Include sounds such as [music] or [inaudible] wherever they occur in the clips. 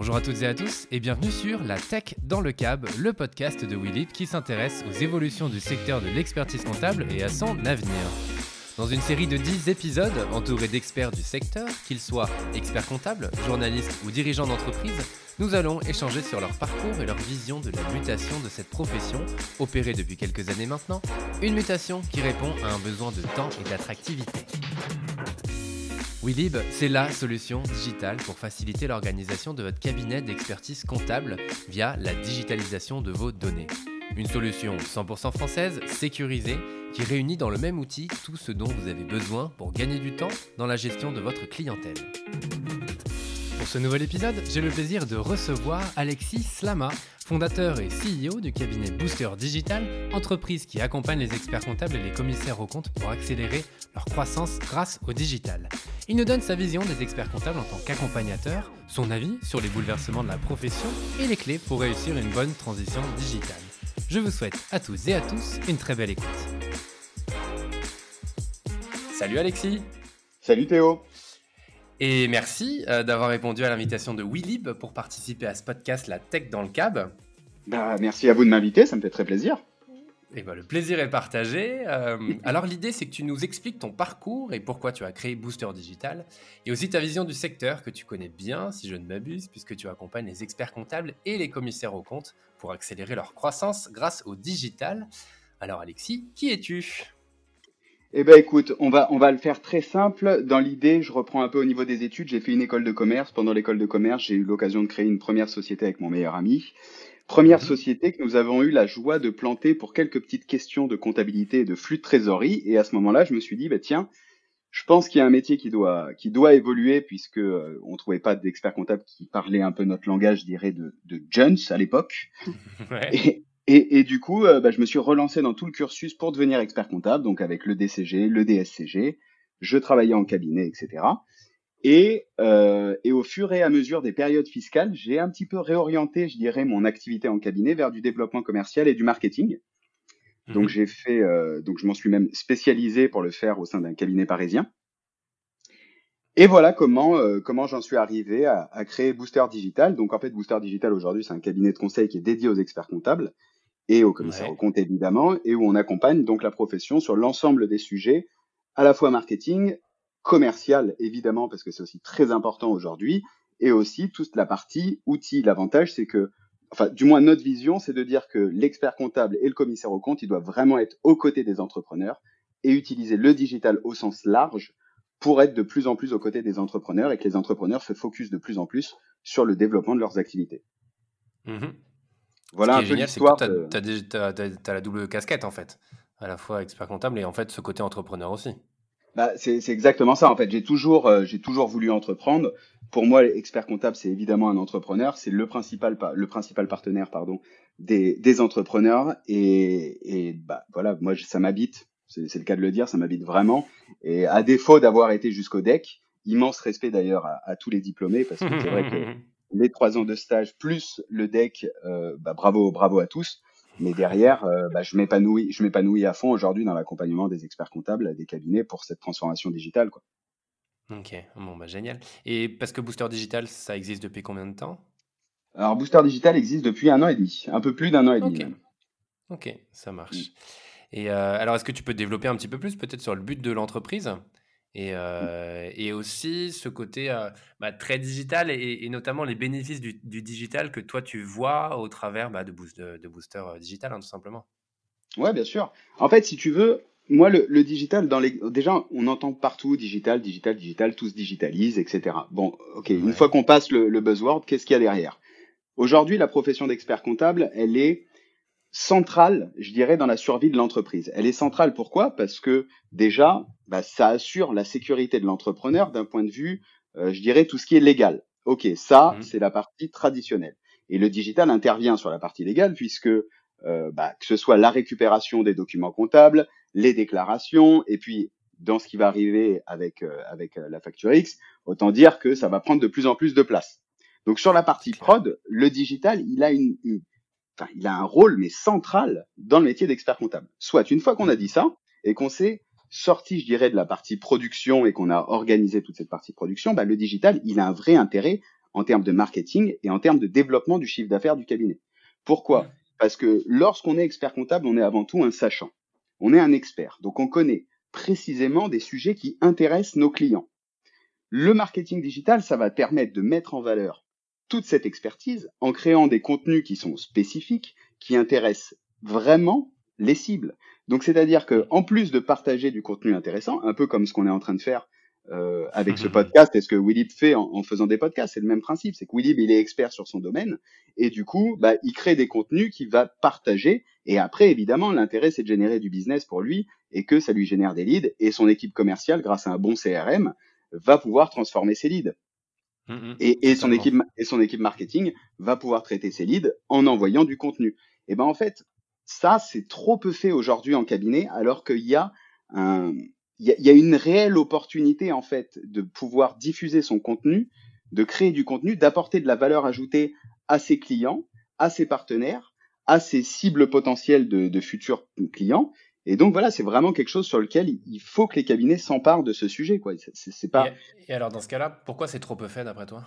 Bonjour à toutes et à tous et bienvenue sur La Tech dans le Cab, le podcast de Willip qui s'intéresse aux évolutions du secteur de l'expertise comptable et à son avenir. Dans une série de 10 épisodes entourés d'experts du secteur, qu'ils soient experts comptables, journalistes ou dirigeants d'entreprise, nous allons échanger sur leur parcours et leur vision de la mutation de cette profession, opérée depuis quelques années maintenant, une mutation qui répond à un besoin de temps et d'attractivité. Willib, c'est la solution digitale pour faciliter l'organisation de votre cabinet d'expertise comptable via la digitalisation de vos données. Une solution 100% française, sécurisée, qui réunit dans le même outil tout ce dont vous avez besoin pour gagner du temps dans la gestion de votre clientèle. Pour ce nouvel épisode, j'ai le plaisir de recevoir Alexis Slama, fondateur et CEO du cabinet Booster Digital, entreprise qui accompagne les experts comptables et les commissaires aux comptes pour accélérer leur croissance grâce au digital. Il nous donne sa vision des experts comptables en tant qu'accompagnateur, son avis sur les bouleversements de la profession et les clés pour réussir une bonne transition digitale. Je vous souhaite à tous et à tous une très belle écoute. Salut Alexis Salut Théo et merci euh, d'avoir répondu à l'invitation de Willib pour participer à ce podcast La Tech dans le Cab. Bah, merci à vous de m'inviter, ça me fait très plaisir. Et bah, le plaisir est partagé. Euh, alors l'idée c'est que tu nous expliques ton parcours et pourquoi tu as créé Booster Digital et aussi ta vision du secteur que tu connais bien si je ne m'abuse puisque tu accompagnes les experts comptables et les commissaires aux comptes pour accélérer leur croissance grâce au digital. Alors Alexis, qui es-tu? Eh ben écoute, on va on va le faire très simple. Dans l'idée, je reprends un peu au niveau des études. J'ai fait une école de commerce. Pendant l'école de commerce, j'ai eu l'occasion de créer une première société avec mon meilleur ami. Première mhm. société que nous avons eu la joie de planter pour quelques petites questions de comptabilité et de flux de trésorerie. Et à ce moment-là, je me suis dit, bah tiens, je pense qu'il y a un métier qui doit qui doit évoluer puisque euh, on trouvait pas d'experts comptables qui parlaient un peu notre langage, je dirais, de, de Jones à l'époque. [laughs] Ouais. Et, du coup, euh, bah, je me suis relancé dans tout le cursus pour devenir expert comptable, donc avec le DCG, le DSCG. Je travaillais en cabinet, etc. Et, euh, et au fur et à mesure des périodes fiscales, j'ai un petit peu réorienté, je dirais, mon activité en cabinet vers du développement commercial et du marketing. Donc mhm. j'ai fait, euh, donc je m'en suis même spécialisé pour le faire au sein d'un cabinet parisien. Et voilà comment comment j'en suis arrivé à, à, créer Booster Digital. Donc en fait Booster Digital aujourd'hui c'est un cabinet de conseil qui est dédié aux experts comptables et au commissaire au compte évidemment, et où on accompagne donc la profession sur l'ensemble des sujets, à la fois marketing, commercial évidemment, parce que c'est aussi très important aujourd'hui, et aussi toute la partie outils. L'avantage, c'est que, enfin, du moins notre vision, c'est de dire que l'expert comptable et le commissaire au compte, ils doivent vraiment être aux côtés des entrepreneurs et utiliser le digital au sens large pour être de plus en plus aux côtés des entrepreneurs et que les entrepreneurs se focusent de plus en plus sur le développement de leurs activités. Mmh voilà un peu l'histoire. Tu as, la double casquette en fait, à la fois expert comptable et en fait ce côté entrepreneur aussi. Bah, c'est exactement ça en fait. J'ai toujours, euh, j'ai toujours voulu entreprendre. Pour moi, l'expert comptable, c'est évidemment un entrepreneur. C'est le principal, le principal partenaire, pardon, des, des entrepreneurs. Et, et bah voilà, moi ça m'habite. C'est le cas de le dire, ça m'habite vraiment. Et à défaut d'avoir été jusqu'au DEC, immense respect d'ailleurs à, à, tous les diplômés parce que c'est vrai que [laughs] les trois ans de stage plus le deck, euh, bah, bravo, bravo à tous. Mais derrière, euh, bah, je m'épanouis, je m'épanouis à fond aujourd'hui dans l'accompagnement des experts comptables, des cabinets pour cette transformation digitale, quoi. Ok, bon bah génial. Et parce que Booster Digital, ça existe depuis combien de temps? Alors Booster Digital existe depuis un an et demi, un peu plus d'un an et demi. Ok, ça marche. Mm. Et euh, alors, est-ce que tu peux développer un petit peu plus peut-être sur le but de l'entreprise? Et, euh, et aussi ce côté euh, bah, très digital et, notamment les bénéfices du, du, digital que toi tu vois au travers bah, de, boost, de, Booster euh, Digital, hein, tout simplement. Ouais, bien sûr. En fait, si tu veux, moi, le, le, digital, dans les... déjà, on entend partout digital, digital, digital, tout se digitalise, etc. Bon, ok, une fois qu'on passe le, le buzzword, qu'est-ce qu'il y a derrière? Aujourd'hui, la profession d'expert comptable, elle est centrale, je dirais, dans la survie de l'entreprise. Elle est centrale pourquoi? Parce que déjà, bah, ça assure la sécurité de l'entrepreneur d'un point de vue, euh, je dirais, tout ce qui est légal. Ok, ça, mmh. c'est la partie traditionnelle. Et le digital intervient sur la partie légale puisque euh, bah, que ce soit la récupération des documents comptables, les déclarations, et puis dans ce qui va arriver avec euh, avec la facture X, autant dire que ça va prendre de plus en plus de place. Donc sur la partie prod, le digital, il a une, une enfin, il a un rôle mais central dans le métier d'expert comptable. Soit une fois qu'on a dit ça et qu'on s'est sorti, je dirais, de la partie production et qu'on a organisé toute cette partie production, bah, le digital, il a un vrai intérêt en termes de marketing et en termes de développement du chiffre d'affaires du cabinet. Pourquoi? Parce que lorsqu'on est expert comptable, on est avant tout un sachant. On est un expert. Donc on connaît précisément des sujets qui intéressent nos clients. Le marketing digital, ça va permettre de mettre en valeur toute cette expertise en créant des contenus qui sont spécifiques, qui intéressent vraiment les cibles. Donc c'est-à-dire que en plus de partager du contenu intéressant, un peu comme ce qu'on est en train de faire euh, avec ce [laughs] podcast et ce que Willib fait en, faisant des podcasts, c'est le même principe. C'est que Willib, il est expert sur son domaine et du coup, bah, il crée des contenus qu'il va partager. Et après, évidemment, l'intérêt, c'est de générer du business pour lui et que ça lui génère des leads. Et son équipe commerciale, grâce à un bon CRM, va pouvoir transformer ses leads. Mmh, mmh. et, son équipe, et son équipe marketing va pouvoir traiter ses leads en envoyant du contenu. Et ben en fait, ça, c'est trop peu fait aujourd'hui en cabinet, alors qu'il y a un, il y, a une réelle opportunité en fait de pouvoir diffuser son contenu, de créer du contenu, d'apporter de la valeur ajoutée à ses clients, à ses partenaires, à ses cibles potentielles de, futurs clients. Et donc voilà, c'est vraiment quelque chose sur lequel il faut que les cabinets s'emparent de ce sujet. Quoi. C'est, pas... et, alors dans ce cas-là, pourquoi c'est trop peu fait d'après toi?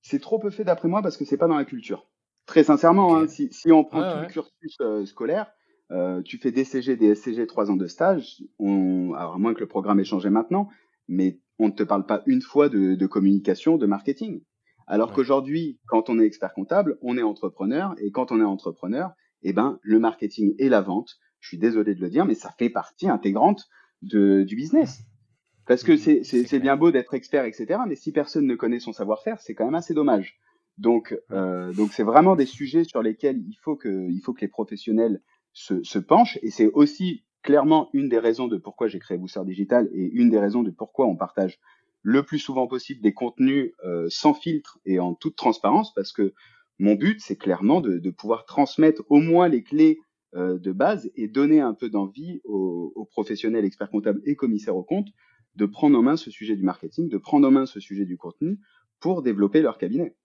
C'est trop peu fait d'après moi parce que c'est pas dans la culture. Très sincèrement, hein, si, on prend tout le cursus euh, scolaire, euh, tu fais DCG, DSCG, trois ans de stage. On, alors à moins que le programme ait changé maintenant, mais on ne te parle pas une fois de, communication, de marketing. Alors qu'aujourd'hui, quand on est expert comptable, on est entrepreneur, et quand on est entrepreneur, eh ben le marketing et la vente, je suis désolé de le dire, mais ça fait partie intégrante de, du business. Parce que mmh, c'est bien beau d'être expert, etc. Mais si personne ne connaît son savoir-faire, c'est quand même assez dommage. Donc, euh, donc c'est vraiment des sujets sur lesquels il faut que, il faut que les professionnels se, se penche. Et c'est aussi clairement une des raisons de pourquoi j'ai créé Booster Digital et une des raisons de pourquoi on partage le plus souvent possible des contenus euh, sans filtre et en toute transparence, parce que mon but, c'est clairement de, de, pouvoir transmettre au moins les clés de base et donner un peu d'envie aux, aux, professionnels, experts comptables et commissaires aux comptes de prendre en main ce sujet du marketing, de prendre en main ce sujet du contenu pour développer leur cabinet.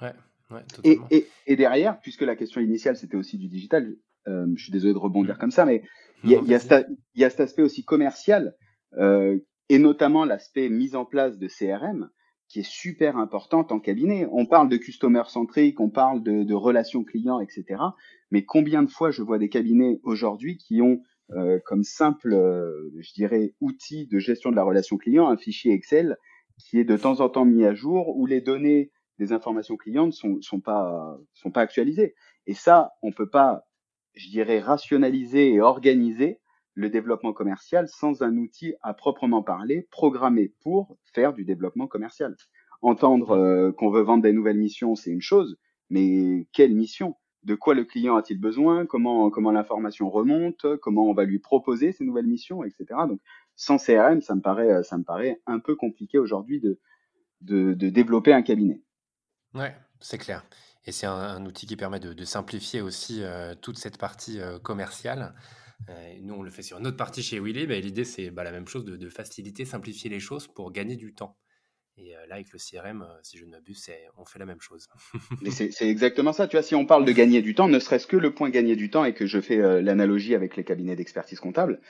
Ouais, ouais, et, et, et, derrière, puisque la question initiale c'était aussi du digital, euh, je suis désolé de rebondir mm. comme ça, mais il y, a, y, y, a cet aspect aussi commercial euh, et notamment l'aspect mise en place de CRM qui est super important en cabinet. On parle de customer centric, on parle de, de relations clients, etc. Mais combien de fois je vois des cabinets aujourd'hui qui ont euh, comme simple, euh, je dirais, outil de gestion de la relation client un fichier Excel qui est de temps en temps mis à jour où les données des informations clients ne sont, sont pas sont pas actualisées. Et ça, on peut pas je dirais, rationaliser et organiser le développement commercial sans un outil à proprement parler programmé pour faire du développement commercial. Entendre euh, qu'on veut vendre des nouvelles missions, c'est une chose, mais quelle mission? De quoi le client a-t-il besoin? Comment comment l'information remonte? Comment on va lui proposer ces nouvelles missions, etc. Donc sans CRM, ça me paraît ça me paraît un peu compliqué aujourd'hui de, de de développer un cabinet. Ouais, c'est clair. Et c'est un, outil qui permet de, simplifier aussi euh, toute cette partie euh, commerciale. Euh, nous, on le fait sur notre partie chez Willy. Mais l'idée, c'est bah, la même chose de, de, faciliter, simplifier les choses pour gagner du temps. Et là, avec le CRM, si je ne m'abuse, on fait la même chose. [laughs] c'est exactement ça. Tu vois, si on parle de gagner du temps, ne serait-ce que le point gagner du temps et que je fais l'analogie avec les cabinets d'expertise comptable.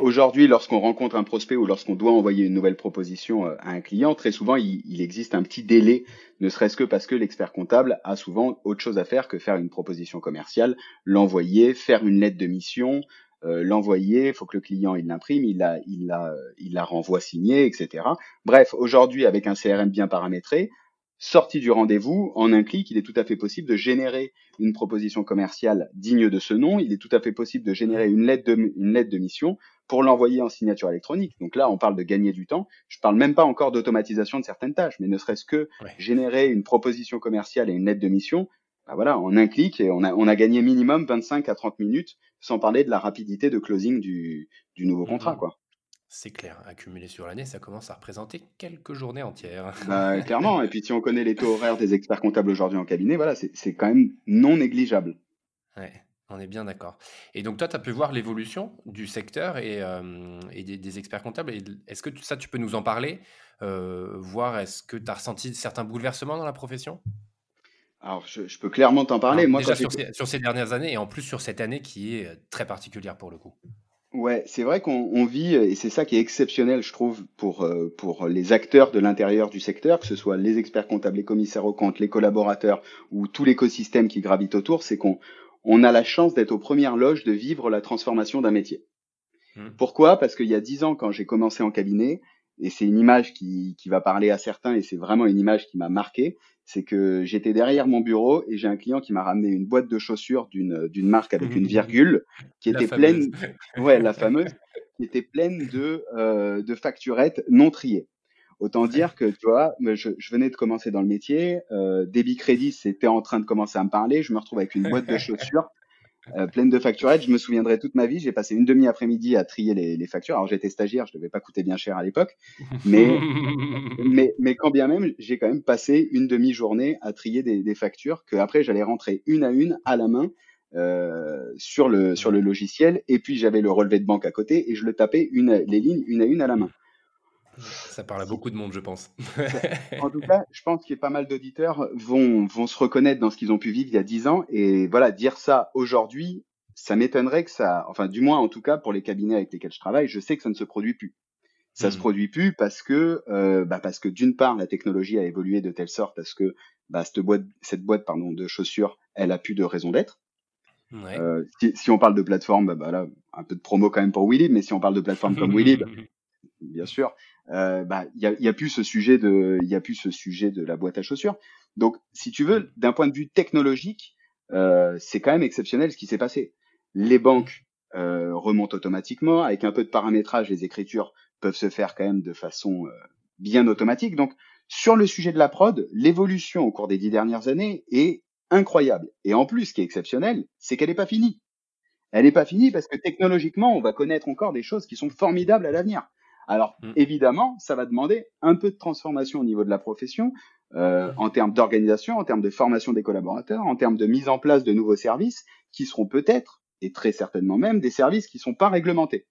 Aujourd'hui, lorsqu'on rencontre un prospect ou lorsqu'on doit envoyer une nouvelle proposition à un client, très souvent, il, il existe un petit délai ne serait-ce que parce que l'expert comptable a souvent autre chose à faire que faire une proposition commerciale, l'envoyer, faire une lettre de mission, euh, l'envoyer, il faut que le client il l'imprime, il la, il la, il la renvoie signée, etc. Bref, aujourd'hui avec un CRM bien paramétré, sorti du rendez-vous, en un clic, il est tout à fait possible de générer une proposition commerciale digne de ce nom. Il est tout à fait possible de générer une lettre de, une lettre de mission pour l'envoyer en signature électronique. Donc là, on parle de gagner du temps. Je parle même pas encore d'automatisation de certaines tâches, mais ne serait-ce que générer une proposition commerciale et une lettre de mission. Bah voilà, en un clic et on a, on a gagné minimum 25 à 30 minutes, sans parler de la rapidité de closing du, du nouveau contrat, mmh quoi. C'est clair, accumulé sur l'année, ça commence à représenter quelques journées entières. Bah, clairement, et puis si on connaît les taux horaires des experts comptables aujourd'hui en cabinet, voilà, c'est quand même non négligeable. Ouais, on est bien d'accord. Et donc toi, tu as pu voir l'évolution du secteur et, euh, des, experts comptables. Est-ce que ça, tu peux nous en parler euh, Voir, est-ce que tu as ressenti certains bouleversements dans la profession? Alors, je, peux clairement t'en parler. Moi, déjà sur ces, sur ces, dernières années et en plus sur cette année qui est euh, très particulière pour le coup. Ouais, c'est vrai qu'on on vit, et c'est ça qui est exceptionnel, je trouve, pour, euh, pour les acteurs de l'intérieur du secteur, que ce soit les experts comptables, les commissaires aux comptes, les collaborateurs ou tout l'écosystème qui gravite autour, c'est qu'on on a la chance d'être aux premières loges de vivre la transformation d'un métier. Mmh. Pourquoi? Parce qu'il y a dix ans, quand j'ai commencé en cabinet, et c'est une image qui, qui va parler à certains, et c'est vraiment une image qui m'a marqué, c'est que j'étais derrière mon bureau et j'ai un client qui m'a ramené une boîte de chaussures d'une d'une marque avec une [laughs] virgule qui était pleine, [laughs] ouais, la fameuse, qui était pleine de euh, de facturettes non triées. Autant dire que tu vois, je, je venais de commencer dans le métier, euh, débit crédit c'était en train de commencer à me parler, je me retrouve avec une boîte de [laughs] chaussures euh, pleine de facturettes. Je me souviendrai toute ma vie. J'ai passé une demi-après-midi à trier les, les, factures. Alors j'étais stagiaire, je devais pas coûter bien cher à l'époque, mais, [laughs] mais mais quand bien même, j'ai quand même passé une demi-journée à trier des, des factures que après j'allais rentrer une à une à la main euh, sur le sur le logiciel. Et puis j'avais le relevé de banque à côté et je le tapais une les lignes une à une à la main. Ça parle à beaucoup de monde, je pense. [laughs] en tout cas, je pense qu'il y a pas mal d'auditeurs vont, vont se reconnaître dans ce qu'ils ont pu vivre il y a dix ans. Et voilà, dire ça aujourd'hui, ça m'étonnerait que ça, enfin, du moins, en tout cas, pour les cabinets avec lesquels je travaille, je sais que ça ne se produit plus. Ça se hmm. produit plus parce que, euh, bah parce que d'une part, la technologie a évolué de telle sorte à ce que bah, cette boîte, cette boîte pardon, de chaussures, elle a plus de raison d'être. Ouais. Euh, si, si, on parle de plateforme, bah, bah, là, un peu de promo quand même pour Willy, mais si on parle de plateforme comme Willy, [laughs] bien sûr, euh, bah il a, y a, plus ce sujet de la boîte à chaussures. Donc si tu veux d'un point de vue technologique, euh, c'est quand même exceptionnel ce qui s'est passé. Les banques euh, remontent automatiquement avec un peu de paramétrage, les écritures peuvent se faire quand même de façon bien automatique. Donc sur le sujet de la prod, l'évolution au cours des dix dernières années est incroyable. Et en plus, ce qui est exceptionnel, c'est qu'elle n'est pas finie. Elle n'est pas finie parce que technologiquement, on va connaître encore des choses qui sont formidables à l'avenir. Alors mmh. évidemment, ça va demander un peu de transformation au niveau de la profession, euh, en termes d'organisation, en termes de formation des collaborateurs, en termes de mise en place de nouveaux services qui seront peut-être, et très certainement même, des services qui sont pas réglementés.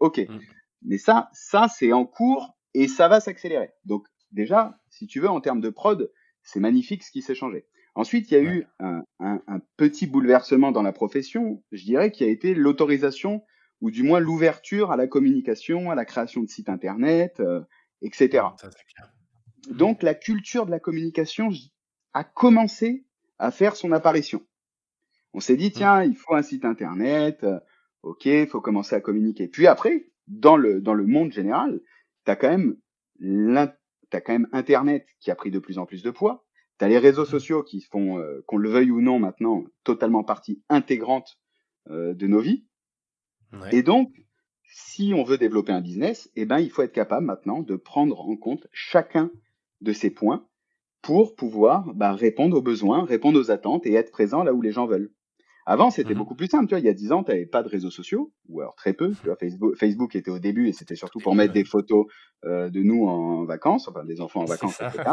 Ok, mmh. mais ça, ça c'est en cours et ça va s'accélérer. Donc déjà, si tu veux, en termes de prod, c'est magnifique ce qui s'est changé. Ensuite, il y a eu un, un, un, petit bouleversement dans la profession, je dirais, qui a été l'autorisation ou du moins l'ouverture à la communication, à la création de sites internet, euh, etc. Donc la culture de la communication a commencé à faire son apparition. On s'est dit, mmh. tiens, il faut un site internet, euh, ok, il faut commencer à communiquer. Puis après, dans le, dans le monde général, tu as quand même quand même Internet qui a pris de plus en plus de poids. Tu as les réseaux mmh. sociaux qui font, euh, qu'on le veuille ou non maintenant, totalement partie intégrante de nos vies. Et donc, si on veut développer un business, eh ben, il faut être capable maintenant de prendre en compte chacun de ces points pour pouvoir bah, répondre aux besoins, répondre aux attentes et être présent là où les gens veulent. Avant, c'était mmh beaucoup plus simple. Tu vois, il y a dix ans, tu n'avais pas de réseaux sociaux, ou alors très peu. Tu vois, Facebook, Facebook était au début et c'était surtout pour mettre des photos euh, de nous en vacances, enfin des enfants en vacances, etc.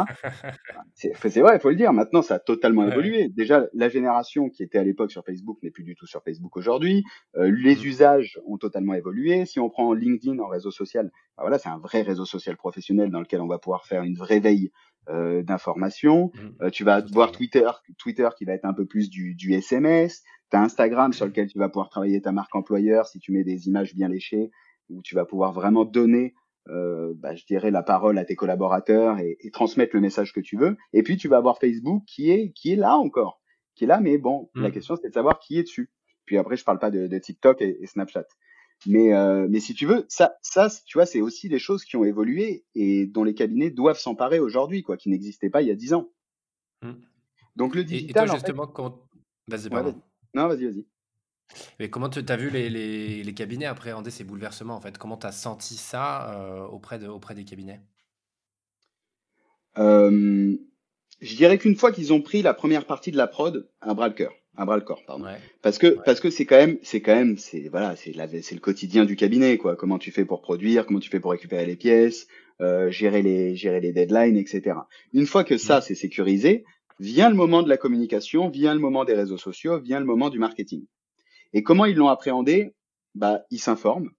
C'est vrai, il faut le dire. Maintenant, ça a totalement évolué. Déjà, la génération qui était à l'époque sur Facebook n'est plus du tout sur Facebook aujourd'hui. Euh, les mmh. usages ont totalement évolué. Si on prend LinkedIn en réseau social, bah voilà, c'est un vrai réseau social professionnel dans lequel on va pouvoir faire une vraie veille euh, d'informations. Mmh. Euh, tu vas voir Twitter, Twitter qui va être un peu plus du, du SMS. Tu as Instagram sur lequel tu vas pouvoir travailler ta marque employeur si tu mets des images bien léchées, où tu vas pouvoir vraiment donner, euh, bah, je dirais, la parole à tes collaborateurs et, et, transmettre le message que tu veux. Et puis tu vas avoir Facebook qui est qui est là encore, qui est là, mais bon, la mmh. question c'est de savoir qui est dessus. Puis après, je parle pas de, de TikTok et, et Snapchat. Mais, euh, mais si tu veux, ça, ça, tu vois, c'est aussi des choses qui ont évolué et dont les cabinets doivent s'emparer aujourd'hui, quoi, qui n'existaient pas il y a dix ans. Mmh. Donc le digital. Et, toi, justement, quand... Vas-y, non, vas-y, vas-y. Mais comment tu as vu les, les, les, cabinets appréhender ces bouleversements en fait? Comment tu as senti ça euh, auprès, de, auprès des cabinets? Euh, Je dirais qu'une fois qu'ils ont pris la première partie de la prod, un bras le cœur un bras le corps pardon. Parce que parce que c'est quand même c'est quand même c'est voilà c'est c'est le quotidien du cabinet quoi. Comment tu fais pour produire comment tu fais pour récupérer les pièces euh, gérer les gérer les deadlines etc une fois que ça c'est sécurisé vient le moment de la communication vient le moment des réseaux sociaux vient le moment du marketing. Et comment ils l'ont appréhendé? Bah ils s'informent.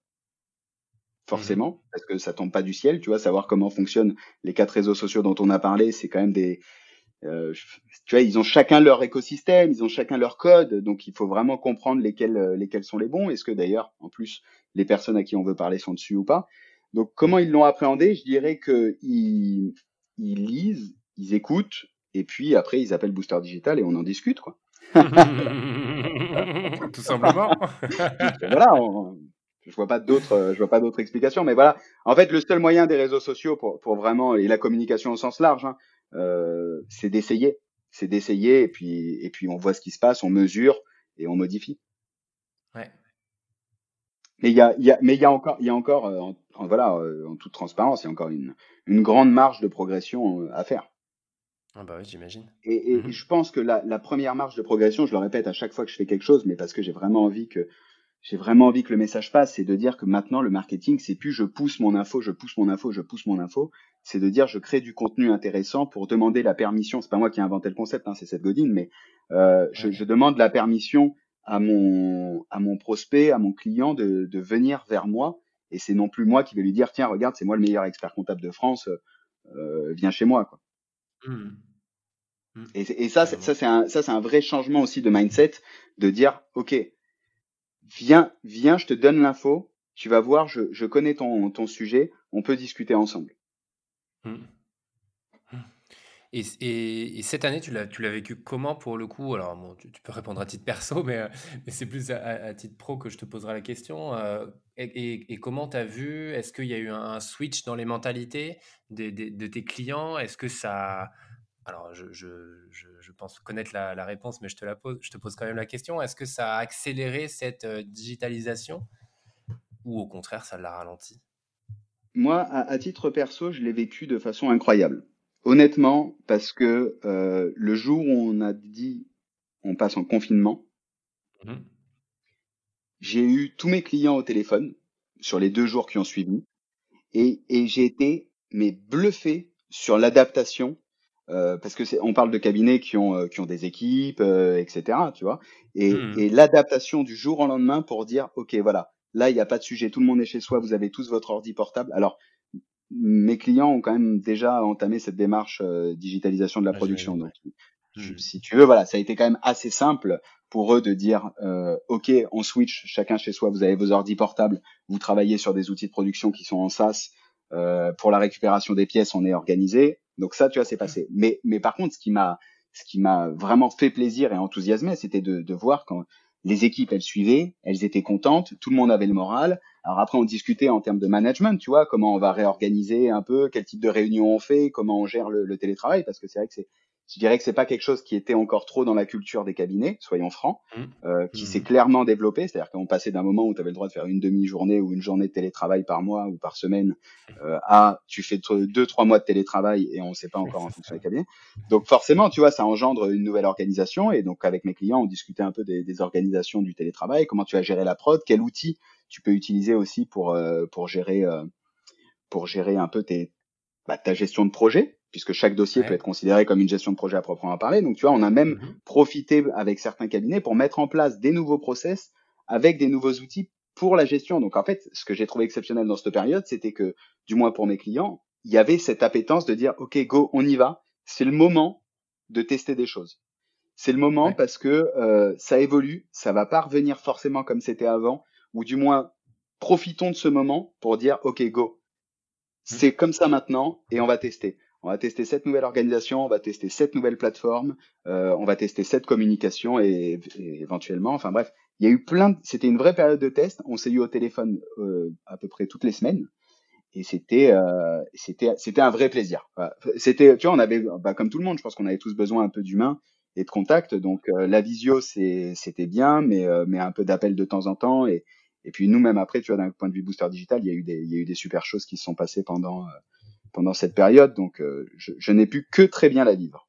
Forcément mmh parce que ça tombe pas du ciel tu vois savoir comment fonctionnent les quatre réseaux sociaux dont on a parlé c'est quand même des euh, tu vois, ils ont chacun leur écosystème, ils ont chacun leur code, donc il faut vraiment comprendre lesquels, euh, lesquels sont les bons. Est-ce que d'ailleurs, en plus, les personnes à qui on veut parler sont dessus ou pas? Donc, comment ils l'ont appréhendé? Je dirais que ils, ils lisent, ils écoutent, et puis après, ils appellent Booster Digital et on en discute, quoi. [laughs] Tout simplement. voilà, je vois pas d'autres, je vois pas d'autres explications, mais voilà. En fait, le seul moyen des réseaux sociaux pour, pour vraiment et la communication au sens large, hein, euh, c'est d'essayer, c'est d'essayer et puis et puis on voit ce qui se passe, on mesure et on modifie. Ouais. Mais il y a, y a, mais il y a encore, il y a encore, euh, en, voilà, euh, en toute transparence, il y a encore une, une grande marge de progression à faire. Ah bah oui, j'imagine. Et, et, mmh je pense que la, la, première marge de progression, je le répète à chaque fois que je fais quelque chose, mais parce que j'ai vraiment envie que j'ai vraiment envie que le message passe, c'est de dire que maintenant le marketing, c'est plus je pousse mon info, je pousse mon info, je pousse mon info, c'est de dire je crée du contenu intéressant pour demander la permission. C'est pas moi qui ai inventé le concept, hein, c'est Seth Godin, mais euh, je, je, demande la permission à mon à mon prospect, à mon client de, de venir vers moi, et c'est non plus moi qui vais lui dire tiens regarde c'est moi le meilleur expert comptable de France, euh, viens chez moi quoi. Mmh. Mmh. Et, et, ça, ça c'est un ça c'est un vrai changement aussi de mindset de dire ok viens, viens, je te donne l'info, tu vas voir, je, je connais ton, ton sujet, on peut discuter ensemble. Mmh. Et, et, et, cette année, tu l'as, vécu comment pour le coup? Alors, tu, peux répondre à titre perso, mais, mais c'est plus à, titre pro que je te poserai la question. Euh, et, comment tu as vu? Est-ce qu'il y a eu un switch dans les mentalités de, tes clients? Est-ce que ça, alors, je, pense connaître la, la, réponse, mais je te la pose, je te pose quand même la question. Est-ce que ça a accéléré cette euh, digitalisation? Ou au contraire, ça l'a ralenti? Moi, à, titre perso, je l'ai vécu de façon incroyable. Honnêtement, parce que euh, le jour où on a dit on passe en confinement, mmh j'ai eu tous mes clients au téléphone sur les deux jours qui ont suivi et, et j'ai été mais bluffé sur l'adaptation euh, parce que c'est, on parle de cabinets qui ont euh, qui ont des équipes, euh, etc. Tu vois, et, mmh. et l'adaptation du jour au lendemain pour dire, ok, voilà, là il n'y a pas de sujet, tout le monde est chez soi, vous avez tous votre ordi portable. Alors mes clients ont quand même déjà entamé cette démarche digitalisation de la production. Donc, mmh. si tu veux, voilà, ça a été quand même assez simple pour eux de dire, ok, on switch, chacun chez soi, vous avez vos ordi portables, vous travaillez sur des outils de production qui sont en SaaS. pour la récupération des pièces, on est organisé. Donc ça, tu vois, c'est passé. Mais, mais par contre, ce qui m'a, ce qui m'a vraiment fait plaisir et enthousiasmé, c'était de, de voir quand les équipes, elles suivaient, elles étaient contentes, tout le monde avait le moral. Alors après, on discutait en termes de management, tu vois, comment on va réorganiser un peu, quel type de réunion on fait, comment on gère le, télétravail, parce que c'est vrai que c'est je dirais que c'est pas quelque chose qui était encore trop dans la culture des cabinets, soyons francs, mmh. euh, qui mmh. s'est clairement développé. C'est-à-dire qu'on passait d'un moment où tu avais le droit de faire une demi-journée ou une journée de télétravail par mois ou par semaine euh, à tu fais deux trois mois de télétravail et on ne sait pas encore en fonction des cabinets. Donc forcément, tu vois, ça engendre une nouvelle organisation. Et donc avec mes clients, on discutait un peu des, des organisations du télétravail, comment tu vas gérer la prod, quel outil tu peux utiliser aussi pour euh, pour gérer euh, pour gérer un peu tes bah, ta gestion de projet puisque chaque dossier peut être considéré comme une gestion de projet à proprement parler. Donc, tu vois, on a même mmh profité avec certains cabinets pour mettre en place des nouveaux process avec des nouveaux outils pour la gestion. Donc, en fait, ce que j'ai trouvé exceptionnel dans cette période, c'était que, du moins pour mes clients, il y avait cette appétence de dire, OK, go, on y va. C'est le moment de tester des choses. C'est le moment parce que euh, ça évolue, ça va pas revenir forcément comme c'était avant, ou du moins, profitons de ce moment pour dire, OK, go. Mmh. C'est comme ça maintenant et on va tester on va tester cette nouvelle organisation, on va tester cette nouvelle plateforme, euh, on va tester cette communication et, éventuellement, enfin bref, il y a eu plein, de, c'était une vraie période de test. On s'est eu au téléphone euh, à peu près toutes les semaines et c'était euh, c'était c'était un vrai plaisir. C'était, tu vois, on avait, bah, comme tout le monde, je pense qu'on avait tous besoin un peu d'humain et de contact. Donc euh, la visio, c'était bien, mais euh, mais un peu d'appel de temps en temps et et puis nous même après, tu vois, d'un point de vue booster digital, il y a eu des il y a eu des super choses qui se sont passées pendant pendant cette période, donc euh, je, je n'ai pu que très bien la vivre.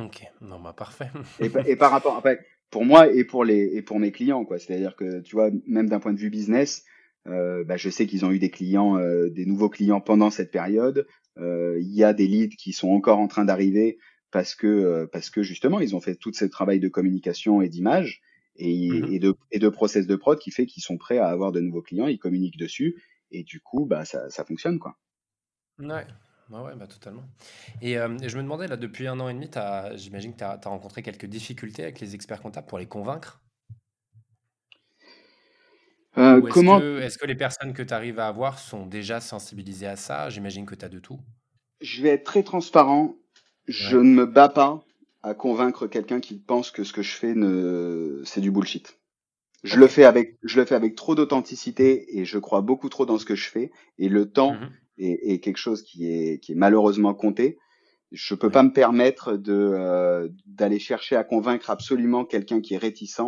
Ok, non, bah parfait. [laughs] et, et, par rapport, fait, pour moi et pour les et pour mes clients, quoi. C'est-à-dire que tu vois, même d'un point de vue business, euh, bah, je sais qu'ils ont eu des clients, euh, des nouveaux clients pendant cette période. Euh, il y a des leads qui sont encore en train d'arriver parce que euh, parce que justement ils ont fait tout ce travail de communication et d'image et, mmh et, de et de process de prod qui fait qu'ils sont prêts à avoir de nouveaux clients, ils communiquent dessus et du coup bah ça ça fonctionne quoi. Ouais, Ouais, ouais, bah, totalement. Et, euh, et je me demandais, là, depuis un an et demi, t'as- j'imagine que tu as, rencontré quelques difficultés avec les experts comptables pour les convaincre? Euh, Ou est-ce comment que, est-ce que les personnes que tu arrives à avoir sont déjà sensibilisées à ça? J'imagine que tu as de tout. je vais être très transparent. Je Ouais. ne me bats pas à convaincre quelqu'un qui pense que ce que je fais ne, c'est du bullshit. Je le Ok. fais avec, je le fais avec trop d'authenticité et je crois beaucoup trop dans ce que je fais. Et le temps Mhm. Est, est quelque chose qui est, qui est malheureusement compté. Je peux Oui. pas me permettre de euh, d'aller chercher à convaincre absolument quelqu'un qui est réticent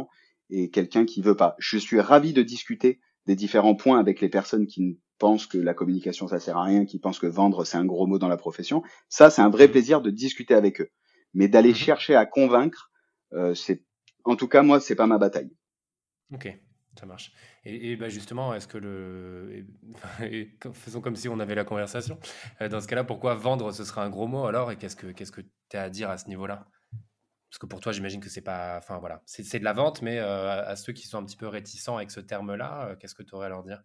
et quelqu'un qui veut pas. Je suis ravi de discuter des différents points avec les personnes qui ne pensent que la communication ça sert à rien, qui pensent que vendre c'est un gros mot dans la profession. Ça c'est un vrai plaisir de discuter avec eux. Mais d'aller Mhm. chercher à convaincre, euh, c'est en tout cas moi c'est pas ma bataille. Ok, ça marche. Et, bah justement, est-ce que le... [laughs] faisons comme si on avait la conversation. Euh, Dans ce cas-là, pourquoi vendre, ce sera un gros mot alors? Et qu'est-ce que qu'est-ce que tu as à dire à ce niveau-là? Parce que pour toi, j'imagine que c'est pas... Enfin voilà, c'est de la vente, mais euh, à ceux qui sont un petit peu réticents avec ce terme-là, euh, qu'est-ce que tu aurais à leur dire?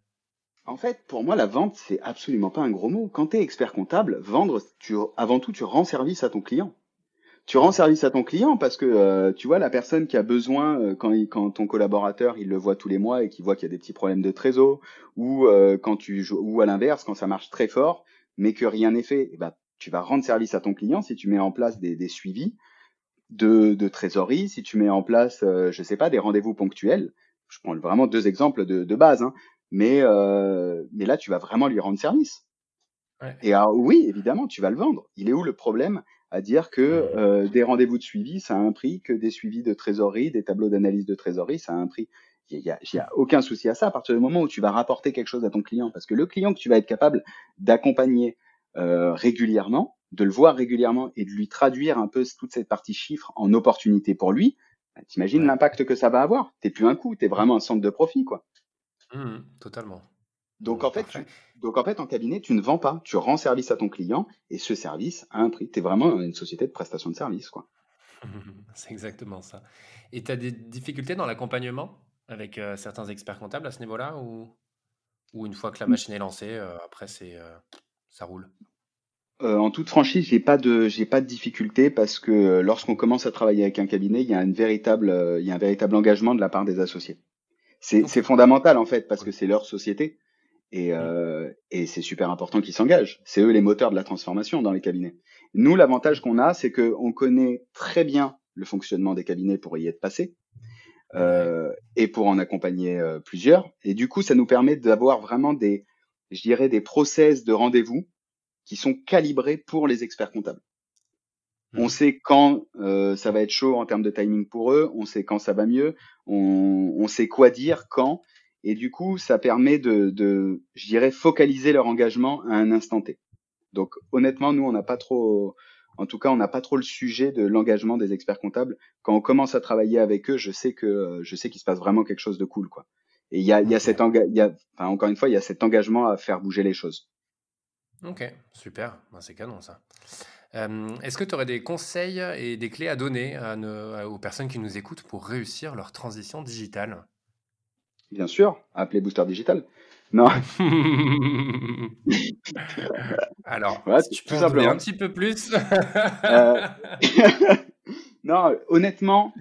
En fait, pour moi, la vente, c'est absolument pas un gros mot. Quand tu es expert comptable, vendre, tu, avant tout, tu rends service à ton client. Tu rends service à ton client parce que euh, tu vois la personne qui a besoin euh, quand, il- quand ton collaborateur il le voit tous les mois et qu'il voit qu'il y a des petits problèmes de trésor ou euh, quand tu ou à l'inverse quand ça marche très fort mais que rien n'est fait, ben, tu vas rendre service à ton client si tu mets en place des, des suivis de, de trésorerie, si tu mets en place je sais pas des rendez-vous ponctuels. Je prends vraiment deux exemples de, de base, hein, mais mais là tu vas vraiment lui rendre service. Ouais. Et alors, oui, évidemment, tu vas le vendre. Il est où le problème à dire que euh, des rendez-vous de suivi, ça a un prix, que des suivis de trésorerie, des tableaux d'analyse de trésorerie, ça a un prix. Il y a, aucun souci à ça à partir du moment où tu vas rapporter quelque chose à ton client. Parce que le client que tu vas être capable d'accompagner euh, régulièrement, de le voir régulièrement et de lui traduire un peu toute cette partie chiffre en opportunité pour lui, bah, t'imagines Ouais. l'impact que ça va avoir. T'es plus un coup, t'es vraiment un centre de profit, quoi. Mhm, totalement. Donc en fait, tu, donc en fait, en cabinet, tu ne vends pas, tu rends service à ton client et ce service a un prix. Tu es vraiment une société de prestation de service, quoi. [laughs] C'est exactement ça. Et tu as des difficultés dans l'accompagnement avec euh, certains experts comptables à ce niveau-là ou, ou une fois que la machine est lancée, euh, après c'est euh, ça roule? Euh, en toute franchise, j'ai pas de, j'ai pas de difficulté parce que lorsqu'on commence à travailler avec un cabinet, il y a une véritable, euh, il y a un véritable engagement de la part des associés. C'est, fondamental en fait parce que c'est leur société et, Mm. euh, et c'est super important qu'ils s'engagent. C'est eux les moteurs de la transformation dans les cabinets. Nous, l'avantage qu'on a, c'est que on connaît très bien le fonctionnement des cabinets pour y être passé. Euh, et pour en accompagner euh, plusieurs. Et du coup, ça nous permet d'avoir vraiment des, je dirais, des process de rendez-vous qui sont calibrés pour les experts comptables. On Mhm. sait quand euh, ça va être chaud en termes de timing pour eux, on sait quand ça va mieux, on, on sait quoi dire, quand, et du coup, ça permet de, de, je dirais, focaliser leur engagement à un instant T. Donc, honnêtement, nous, on n'a pas trop, en tout cas, on n'a pas trop le sujet de l'engagement des experts comptables. Quand on commence à travailler avec eux, je sais que, je sais qu'il se passe vraiment quelque chose de cool, quoi. Et il y a, il y a cet enga- y a, enfin, encore une fois, il y a cet engagement à faire bouger les choses. Ok, super. Ben, c'est canon ça. Euh, est-ce que tu aurais des conseils et des clés à donner à aux personnes qui nous écoutent pour réussir leur transition digitale? Bien sûr, appelez Booster Digital. Non, [laughs] Alors, voilà, si tu peux en un petit peu plus. Euh, [laughs] non, honnêtement,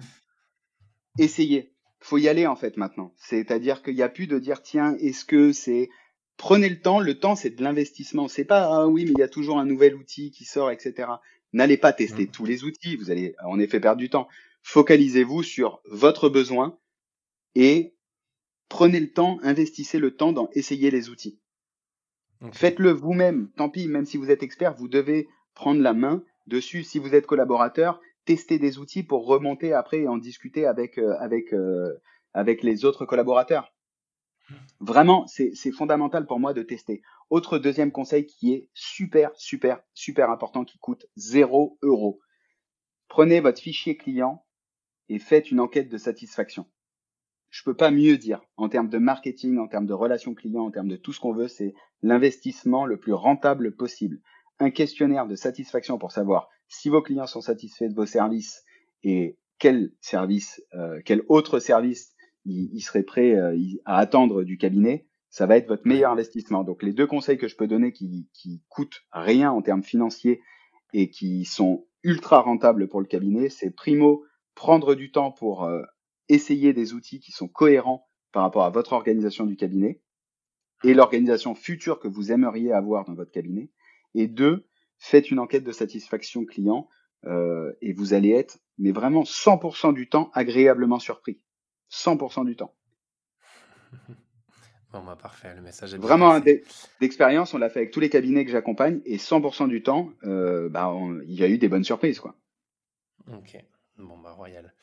essayez. Faut y aller en fait maintenant. C'est-à-dire qu'il n'y a plus de dire tiens, est-ce que c'est prenez le temps. Le temps, c'est de l'investissement. C'est pas ah oui, mais il y a toujours un nouvel outil qui sort, etc. N'allez pas tester Mm. tous les outils. Vous allez en effet perdre du temps. Focalisez-vous sur votre besoin et prenez le temps, investissez le temps dans essayer les outils. Faites-le vous-même. Tant pis, même si vous êtes expert, vous devez prendre la main dessus. Si vous êtes collaborateur, testez des outils pour remonter après et en discuter avec euh, avec euh, avec les autres collaborateurs. Vraiment, c'est c'est fondamental pour moi de tester. Autre deuxième conseil qui est super super super important qui coûte zéro euro. Prenez votre fichier client et faites une enquête de satisfaction. Je peux pas mieux dire en termes de marketing, en termes de relations clients, en termes de tout ce qu'on veut, c'est l'investissement le plus rentable possible. Un questionnaire de satisfaction pour savoir si vos clients sont satisfaits de vos services et quel service, euh, quel autre service ils, seraient prêts euh, à attendre du cabinet. ça va être votre meilleur investissement. Donc les deux conseils que je peux donner qui, qui coûtent rien en termes financiers et qui sont ultra rentables pour le cabinet, c'est primo, prendre du temps pour euh, essayer des outils qui sont cohérents par rapport à votre organisation du cabinet et l'organisation future que vous aimeriez avoir dans votre cabinet. Et deux, faites une enquête de satisfaction client euh, et vous allez être, mais vraiment 100% du temps, agréablement surpris. 100% du temps. Bon, bah, parfait, le message est Vraiment, d'expérience, on l'a fait avec tous les cabinets que j'accompagne et 100% du temps, euh, bah, il y a eu des bonnes surprises. Quoi. Ok, bon, bah, royal.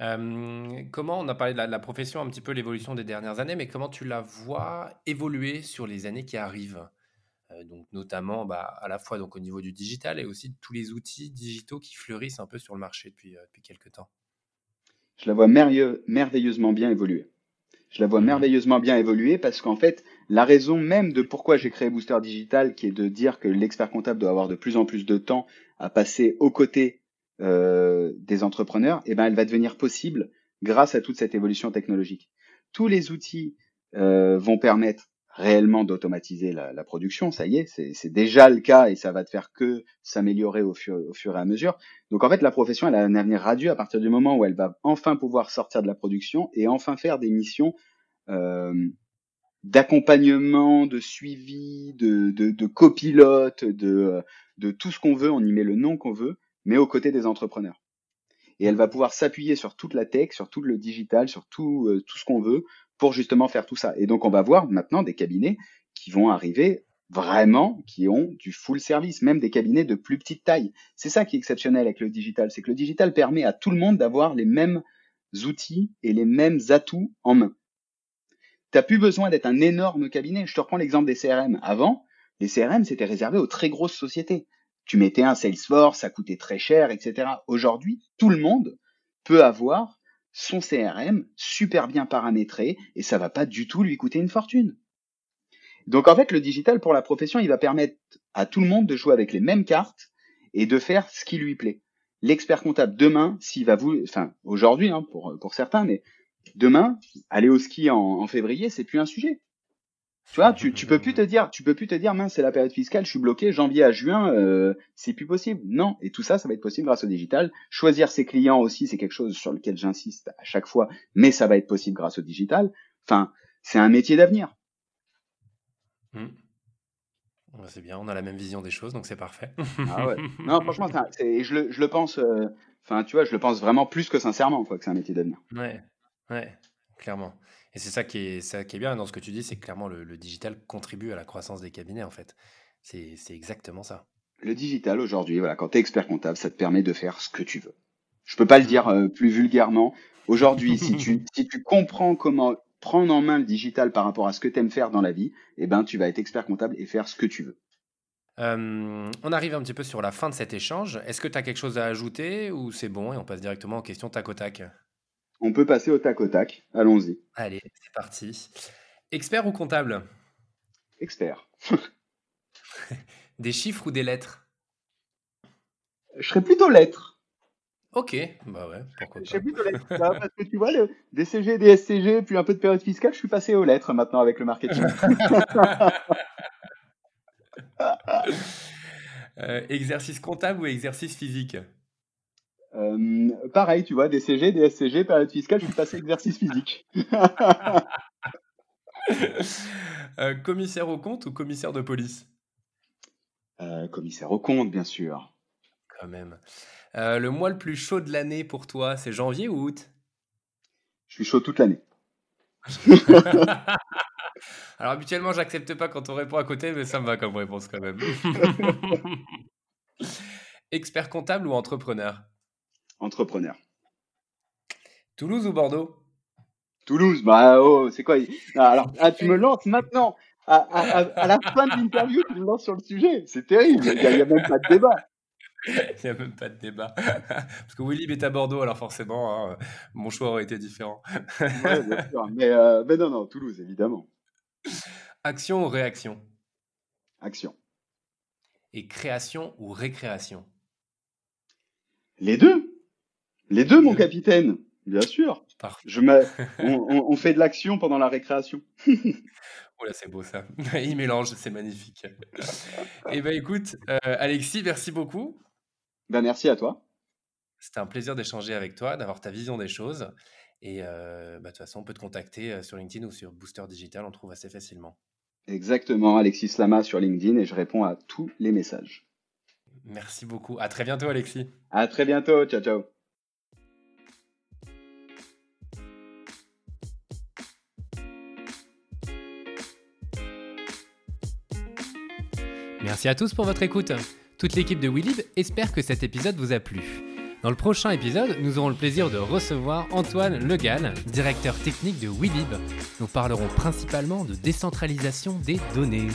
Euh, comment, on a parlé de la, profession, un petit peu l'évolution des dernières années, mais comment tu la vois évoluer sur les années qui arrivent? Euh, donc notamment bah, à la fois donc au niveau du digital et aussi de tous les outils digitaux qui fleurissent un peu sur le marché depuis, depuis quelques temps. Je la vois merveilleusement bien évoluer. Je la vois mhm. merveilleusement bien évoluer parce qu'en fait, la raison même de pourquoi j'ai créé Booster Digital, qui est de dire que l'expert comptable doit avoir de plus en plus de temps à passer aux côtés euh, des entrepreneurs, eh ben, elle va devenir possible grâce à toute cette évolution technologique. Tous les outils euh, vont permettre réellement d'automatiser la, la, production, ça y est, c'est déjà le cas et ça va te faire que s'améliorer au fur, au fur et à mesure. Donc en fait, la profession, elle a un avenir radieux à partir du moment où elle va enfin pouvoir sortir de la production et enfin faire des missions euh, d'accompagnement, de suivi, de, de, de copilote, de, de tout ce qu'on veut, on y met le nom qu'on veut, mais aux côtés des entrepreneurs. Et elle va pouvoir s'appuyer sur toute la tech, sur tout le digital, sur tout, euh, tout ce qu'on veut pour justement faire tout ça. Et donc, on va voir maintenant des cabinets qui vont arriver vraiment, qui ont du full service, même des cabinets de plus petite taille. C'est ça qui est exceptionnel avec le digital, c'est que le digital permet à tout le monde d'avoir les mêmes outils et les mêmes atouts en main. Tu n'as plus besoin d'être un énorme cabinet. Je te reprends l'exemple des CRM. Avant, les CRM, c'était réservé aux très grosses sociétés. Tu mettais un Salesforce, ça coûtait très cher, etc. Aujourd'hui, tout le monde peut avoir son CRM super bien paramétré et ça va pas du tout lui coûter une fortune. Donc en fait, le digital pour la profession, il va permettre à tout le monde de jouer avec les mêmes cartes et de faire ce qui lui plaît. L'expert comptable demain, s'il va vous, enfin aujourd'hui hein, pour pour certains, mais demain, aller au ski en, en février, c'est plus un sujet. Tu vois, tu, tu peux plus te dire, tu peux plus te dire, mince, c'est la période fiscale, je suis bloqué, janvier à juin, euh, c'est plus possible. Non, et tout ça, ça va être possible grâce au digital. Choisir ses clients aussi, c'est quelque chose sur lequel j'insiste à chaque fois, mais ça va être possible grâce au digital. Enfin, c'est un métier d'avenir. Mmh. C'est bien, on a la même vision des choses, donc c'est parfait. ah ouais. Non, franchement, c'est, je, le, je le pense, euh, enfin, tu vois, je le pense vraiment plus que sincèrement, quoi, que c'est un métier d'avenir. Ouais, ouais, clairement. Et c'est ça qui est, ça qui est bien dans ce que tu dis, c'est que clairement le, digital contribue à la croissance des cabinets en fait. C'est exactement ça. Le digital aujourd'hui, voilà, quand tu es expert comptable, ça te permet de faire ce que tu veux. Je peux pas le dire euh, plus vulgairement. Aujourd'hui, si tu, [laughs] si tu comprends comment prendre en main le digital par rapport à ce que tu aimes faire dans la vie, eh ben, tu vas être expert comptable et faire ce que tu veux. Euh, on arrive un petit peu sur la fin de cet échange. Est-ce que tu as quelque chose à ajouter ou c'est bon et on passe directement aux questions tac au tac? On peut passer au tac au tac. Allons-y. Allez, c'est parti. Expert ou comptable? Expert. [laughs] des chiffres ou des lettres? Je serais plutôt lettres. Ok, bah ouais, pourquoi pas. Je serais plutôt lettres, parce que tu vois, le DCG, DSCG, puis un peu de période fiscale, je suis passé aux lettres maintenant avec le marketing. [laughs] Euh, exercice comptable ou exercice physique? Euh, pareil, tu vois, DCG, DSCG, période fiscale, je suis passé exercice physique. [laughs] Euh, commissaire au compte ou commissaire de police? Euh, Commissaire au compte, bien sûr. Quand même. le mois le plus chaud de l'année pour toi, c'est janvier ou août? Je suis chaud toute l'année. [laughs] Alors habituellement, j'accepte pas quand on répond à côté, mais ça me va comme réponse quand même. [laughs] Expert comptable ou entrepreneur? Entrepreneur. Toulouse ou Bordeaux? Toulouse, bah oh, c'est quoi? Ah, Alors, ah, tu me lances maintenant. À, la fin de l'interview, tu me lances sur le sujet. C'est terrible. Il n'y a, même pas de débat. [laughs] Il n'y a même pas de débat. [laughs] Parce que Willy est à Bordeaux, alors forcément, hein, mon choix aurait été différent. bien sûr. Mais, euh, mais non, non, Toulouse, évidemment. Action ou réaction? Action. Et création ou récréation? Les deux. Les deux, mon capitaine. Bien sûr. Je mets... [laughs] on, fait de l'action pendant la récréation. [laughs] oh là, c'est beau ça. [laughs] Il mélange, c'est magnifique. Eh ben écoute, euh, Alexis, merci beaucoup. Ben, merci à toi. C'était un plaisir d'échanger avec toi, d'avoir ta vision des choses. Et bah, de toute façon, on peut te contacter sur LinkedIn ou sur Booster Digital, on trouve assez facilement. Exactement, Alexis Lama sur LinkedIn et je réponds à tous les messages. Merci beaucoup. À très bientôt, Alexis. À très bientôt. Ciao, ciao. Merci à tous pour votre écoute. Toute l'équipe de WeLib espère que cet épisode vous a plu. Dans le prochain épisode, nous aurons le plaisir de recevoir Antoine Legal, directeur technique de WeLib. Nous parlerons principalement de décentralisation des données.